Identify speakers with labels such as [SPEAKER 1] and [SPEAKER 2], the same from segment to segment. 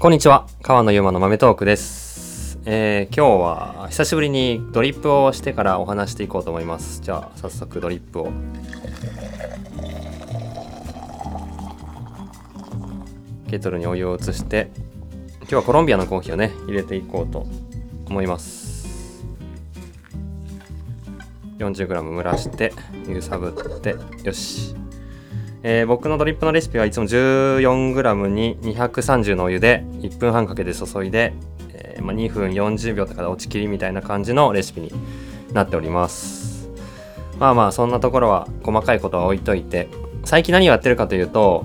[SPEAKER 1] こんにちは。川野ゆうまの豆トークです、えー今日は久しぶりにドリップをしてからお話していこうと思います。じゃあ早速ドリップを。ケトルにお湯を移して今日はコロンビアのコーヒーをね入れていこうと思います。40g 蒸らして揺さぶってよし。えー僕のドリップのレシピはいつも 14g に230のお湯で1分半かけて注いで、えーまあ、2分40秒とかで落ちきりみたいな感じのレシピになっております。まあまあそんなところは細かいことは置いといて最近何をやってるかというと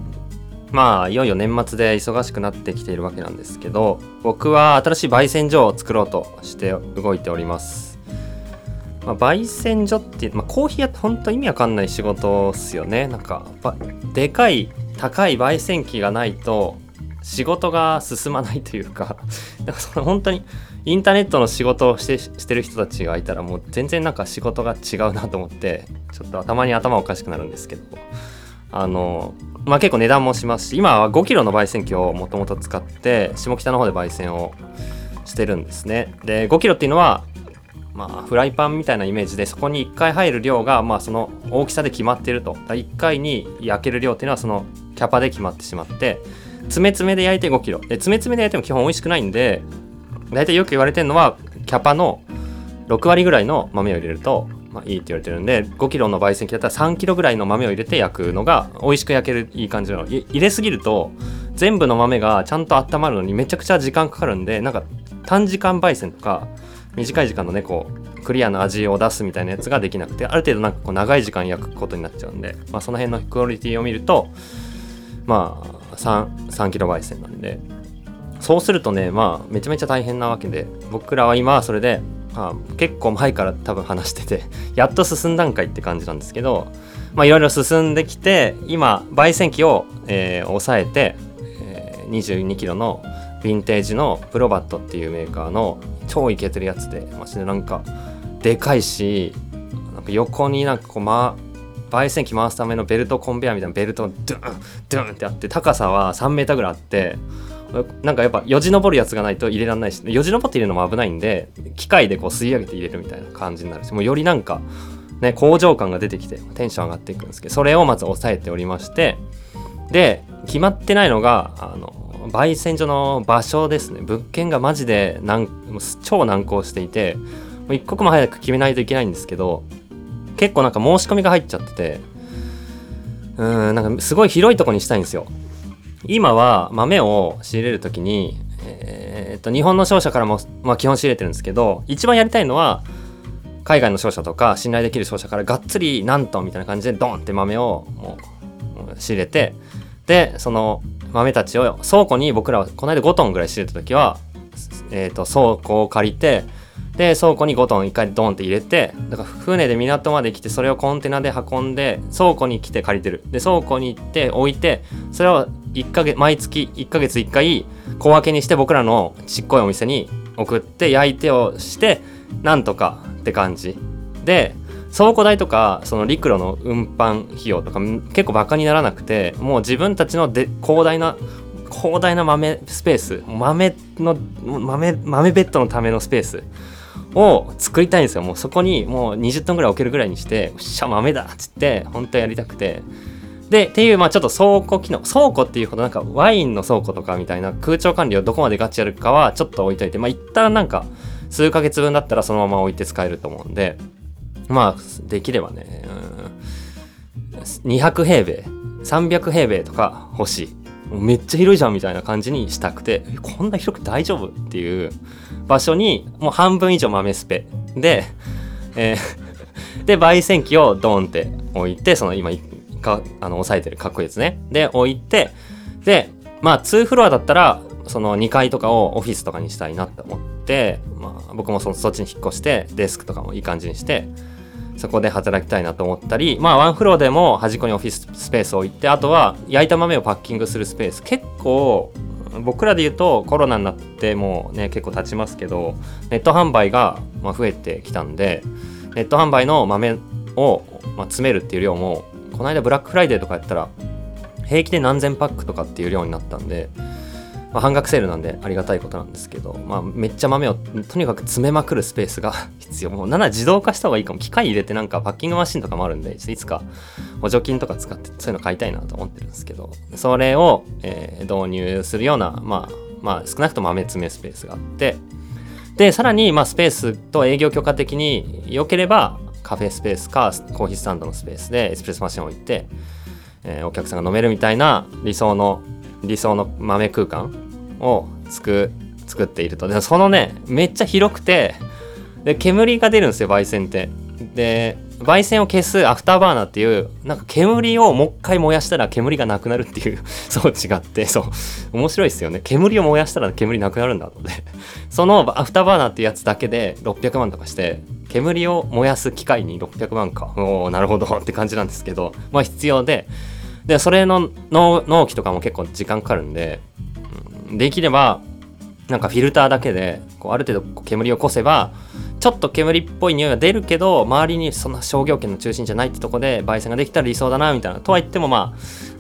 [SPEAKER 1] まあいよいよ年末で忙しくなってきているわけなんですけど僕は新しい焙煎所を作ろうとして動いております。まあ、焙煎所っていう、まあ、コーヒー屋って本当意味わかんない仕事っすよね。なんかでかい高い焙煎機がないと仕事が進まないというか。なんかその本当にインターネットの仕事をしてしてる人たちがいたらもう全然なんか仕事が違うなと思ってちょっとたまに頭おかしくなるんですけど。あのまあ結構値段もしますし今は 5kg の焙煎機をもともと使って下北の方で焙煎をしてるんですね。で 5kg っていうのはまあ、フライパンみたいなイメージでそこに1回入る量が、まあ、その大きさで決まってると。1回に焼ける量っていうのはそのキャパで決まってしまって詰め詰めで焼いて 5kg で詰め詰めで焼いても基本美味しくないんで大体よく言われてるのはキャパの6割ぐらいの豆を入れると、まあ、いいって言われてるんで 5kg の焙煎機だったら 3kg ぐらいの豆を入れて焼くのが美味しく焼けるいい感じなの。入れすぎると全部の豆がちゃんと温まるのにめちゃくちゃ時間かかるんでなんか短時間焙煎とか短い時間のねこうクリアな味を出すみたいなやつができなくてある程度なんかこう長い時間焼くことになっちゃうんで、まあ、その辺のクオリティを見るとまあ 3, 3キロ焙煎なんで。そうするとねまあめちゃめちゃ大変なわけで僕らは今それで、まあ、結構前から多分話してて やっと進んだんかいって感じなんですけどまあいろいろ進んできて今焙煎機を、えー抑えて、えー、22キロのヴィンテージのプロバットっていうメーカーの超イケてるやつでマジでなんかでかいしなんか横になんかこうま焙煎機回すためのベルトコンベヤーみたいなベルトをドゥンドゥンってあって高さは3メーターぐらいあってなんかやっぱよじ登るやつがないと入れられないしよじ登って入れるのも危ないんで機械でこう吸い上げて入れるみたいな感じになるしもうよりなんかね工場感が出てきてテンション上がっていくんですけどそれをまず抑えておりましてで決まってないのがあの焙煎所の場所ですね。物件がマジで難超難航していてもう一刻も早く決めないといけないんですけど結構なんか申し込みが入っちゃっててうんなんかすごい広いとこにしたいんですよ。今は豆を仕入れる時にえーっと日本の商社からも、まあ、基本仕入れてるんですけど一番やりたいのは海外の商社とか信頼できる商社からがっつり何トンみたいな感じでドンって豆をもう仕入れてでその豆たちを倉庫に僕らはこの間5トンぐらい仕入れた時は、えー、と倉庫を借りてで倉庫に5トン1回ドンって入れてだから船で港まで来てそれをコンテナで運んで倉庫に来て借りてる。で倉庫に行って置いてそれを1ヶ月毎月1ヶ月1回小分けにして僕らのちっこいお店に送って焼いてをしてなんとかって感じ。で倉庫代とかその陸路の運搬費用とか結構バカにならなくてもう自分たちので広大な広大な豆スペース豆の豆豆ベッドのためのスペースを作りたいんですよもうそこにもう20トンぐらい置けるぐらいにして「よっしゃ豆だ!」っつって本当やりたくてでっていうまあちょっと倉庫機能倉庫っていうほどなんかワインの倉庫とかみたいな空調管理をどこまでガチやるかはちょっと置いといてまあ一旦なんか数ヶ月分だったらそのまま置いて使えると思うんでまあできればねうん。200平米300平米とか欲しい。めっちゃ広いじゃんみたいな感じにしたくてこんな広く大丈夫っていう場所にもう半分以上豆スペ。で、えーで焙煎機をドーンって置いてその今かあの押さえてるかっこいいですね。で置いてでまあ2フロアだったらその2階とかをオフィスとかにしたいなって思って、まあ、僕もそそっちに引っ越してデスクとかもいい感じにしてそこで働きたいなと思ったりまあワンフロアでも端っこにオフィススペースを置いてあとは焼いた豆をパッキングするスペース。結構僕らで言うとコロナになってもうね結構経ちますけどネット販売がま増えてきたんでネット販売の豆をま詰めるっていう量もこの間ブラックフライデーとかやったら平気で何千パックとかっていう量になったんでまあ、半額セールなんでありがたいことなんですけど、まあ、めっちゃ豆をとにかく詰めまくるスペースが 必要。もうなんなら自動化した方がいいかも。機械入れてなんかパッキングマシンとかもあるんで、いつか補助金とか使ってそういうの買いたいなと思ってるんですけど、それを、えー、導入するような、まあ、まあ、少なくとも豆詰めスペースがあって、で、さらに、まあ、スペースと営業許可的に良ければ、カフェスペースかコーヒースタンドのスペースでエスプレッソマシンを置いて、えー、お客さんが飲めるみたいな理想の理想の豆空間を作っ作っていると。でそのねめっちゃ広くてで煙が出るんですよ焙煎ってで焙煎を消すアフターバーナーっていうなんか煙をもう一回燃やしたら煙がなくなるっていう 装置があってそう。面白いですよね。煙を燃やしたら煙なくなるんだのでそのアフターバーナーっていうやつだけで600万とかして煙を燃やす機械に600万か。おおなるほど。って感じなんですけどまあ必要で。でそれの納期とかも結構時間かかるんで、できればなんかフィルターだけでこうある程度煙をこせばちょっと煙っぽい匂いが出るけど周りにそんな商業圏の中心じゃないってとこで焙煎ができたら理想だなみたいなとは言ってもま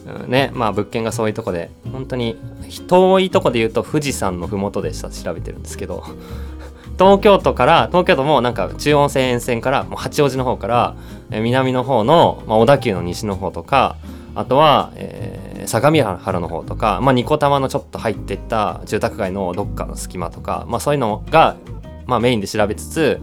[SPEAKER 1] あ、ねまあ物件がそういうとこで本当に遠いとこで言うと富士山の麓でした調べてるんですけど 東京都から東京都もなんか中央線沿線からもう八王子の方から南の方の、まあ、小田急の西の方とかあとは、えー、相模原の方とか、まあ、ニコタマのちょっと入ってった住宅街のどっかの隙間とか、まあ、そういうのが、まあ、メインで調べつつ、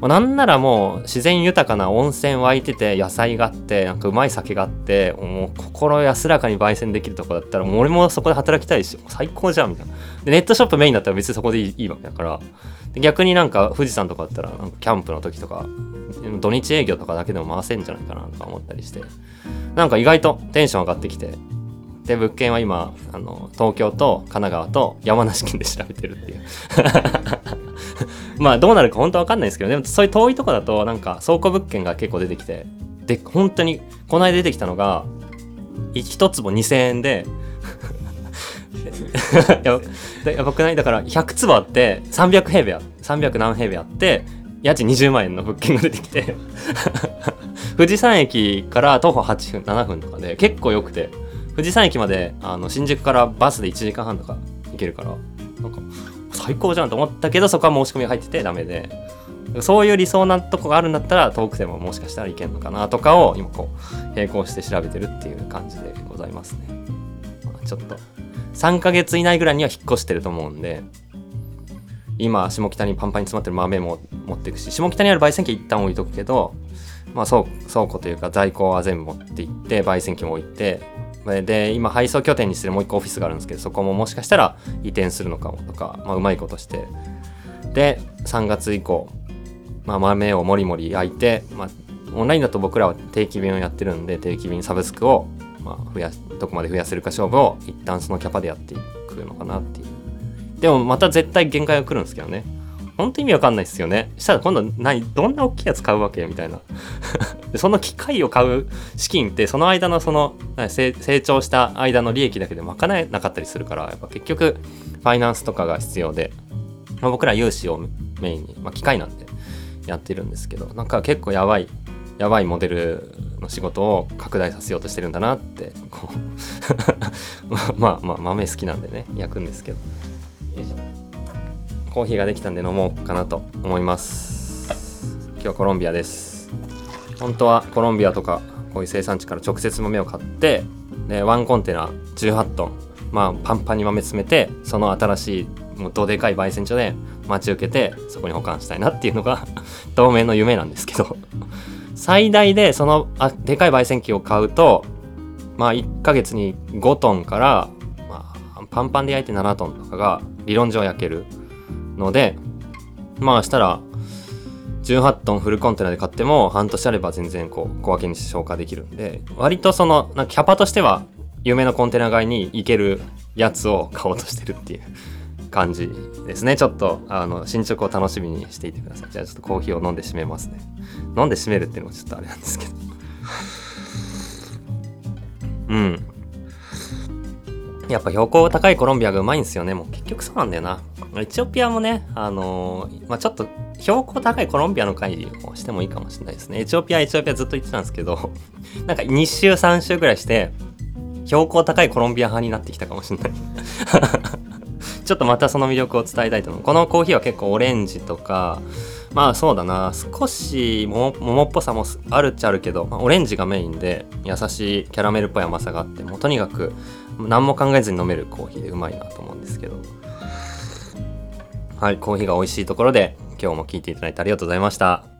[SPEAKER 1] まあ、なんならもう自然豊かな温泉湧いてて野菜があってなんかうまい酒があってもう心安らかに焙煎できるとこだったらもう俺もそこで働きたいし最高じゃんみたいな。でネットショップメインだったら別にそこでいいいいわけだから。逆になんか富士山とかだったらなんかキャンプの時とか土日営業とかだけでも回せんじゃないかなとか思ったりして。なんか意外とテンション上がってきて。で物件は今あの東京と神奈川と山梨県で調べてるっていう。まあどうなるか本当わかんないですけどでもそういう遠いとこだとなんか倉庫物件が結構出てきて。で本当にこの間出てきたのが1坪2000円で。ややばくない？だから100坪あって300平米あ300何平米あって家賃20万円の物件が出てきて。富士山駅から徒歩8分7分とかで結構良くて。富士山駅まであの新宿からバスで1時間半とか行けるからなんか最高じゃんと思ったけどそこは申し込みが入っててダメで。そういう理想なとこがあるんだったら遠くでももしかしたらいけんのかなとかを今こう並行して調べてるっていう感じでございますね、まあ、ちょっと3ヶ月以内ぐらいには引っ越してると思うんで今下北にパンパンに詰まってる豆も持っていくし下北にある焙煎機一旦置いとくけどまあ倉庫というか在庫は全部持って行って焙煎機も置いてで今配送拠点にしてるもう一個オフィスがあるんですけどそこももしかしたら移転するのかもとか、まあ、うまいことして。で3月以降、まあ、豆をもりもり焼いて、まあ、オンラインだと僕らは定期便をやってるんで定期便サブスクを、まあ、増やどこまで増やせるか勝負を一旦そのキャパでやっていくのかなっていう。でもまた絶対限界が来るんですけどね。本当意味わかんないですよね。したら今度何、どんな大きいやつ買うわけみたいな。でその機械を買う資金ってその間のその成長した間の利益だけで賄えなかったりするから、やっぱ結局ファイナンスとかが必要で、まあ、僕ら融資をメインに、まあ、機械なんでやってるんですけど、なんか結構やばい、やばいモデルの仕事を拡大させようとしてるんだなって、こう まあまあ豆好きなんでね、焼くんですけど。コーヒーができたんで飲もうかなと思います今日はコロンビアです本当はコロンビアとかこういう生産地から直接豆を買ってでワンコンテナ18トンまあパンパンに豆詰めてその新しいもうどでかい焙煎所で待ち受けてそこに保管したいなっていうのが 当面の夢なんですけど。最大でそのあでかい焙煎機を買うとまあ1ヶ月に5トンから、まあ、パンパンで焼いて7トンとかが理論上焼けるので、まあしたら、18トンフルコンテナで買っても半年あれば全然こう小分けにして消化できるんで、割とその、なんかキャパとしては夢のコンテナ買いに行けるやつを買おうとしてるっていう 感じですね。ちょっと、あの、進捗を楽しみにしていてください。じゃあちょっとコーヒーを飲んで締めますね。飲んで締めるっていうのもちょっとあれなんですけど。うん。やっぱ標高高いコロンビアがうまいんですよね。もう結局そうなんだよな。エチオピアもね、あのー、まあ、ちょっと標高高いコロンビアの会をしてもいいかもしれないですね。エチオピア、エチオピアずっと言ってたんですけど、なんか2週、3週ぐらいして、標高高いコロンビア派になってきたかもしれない ちょっとまたその魅力を伝えたいと思うこのコーヒーは結構オレンジとかまあそうだな少し桃っぽさもあるっちゃあるけど、まあ、オレンジがメインで優しいキャラメルっぽい甘さがあってもうとにかく何も考えずに飲めるコーヒーでうまいなと思うんですけど。はいコーヒーが美味しいところで今日も聞いていただいてありがとうございました。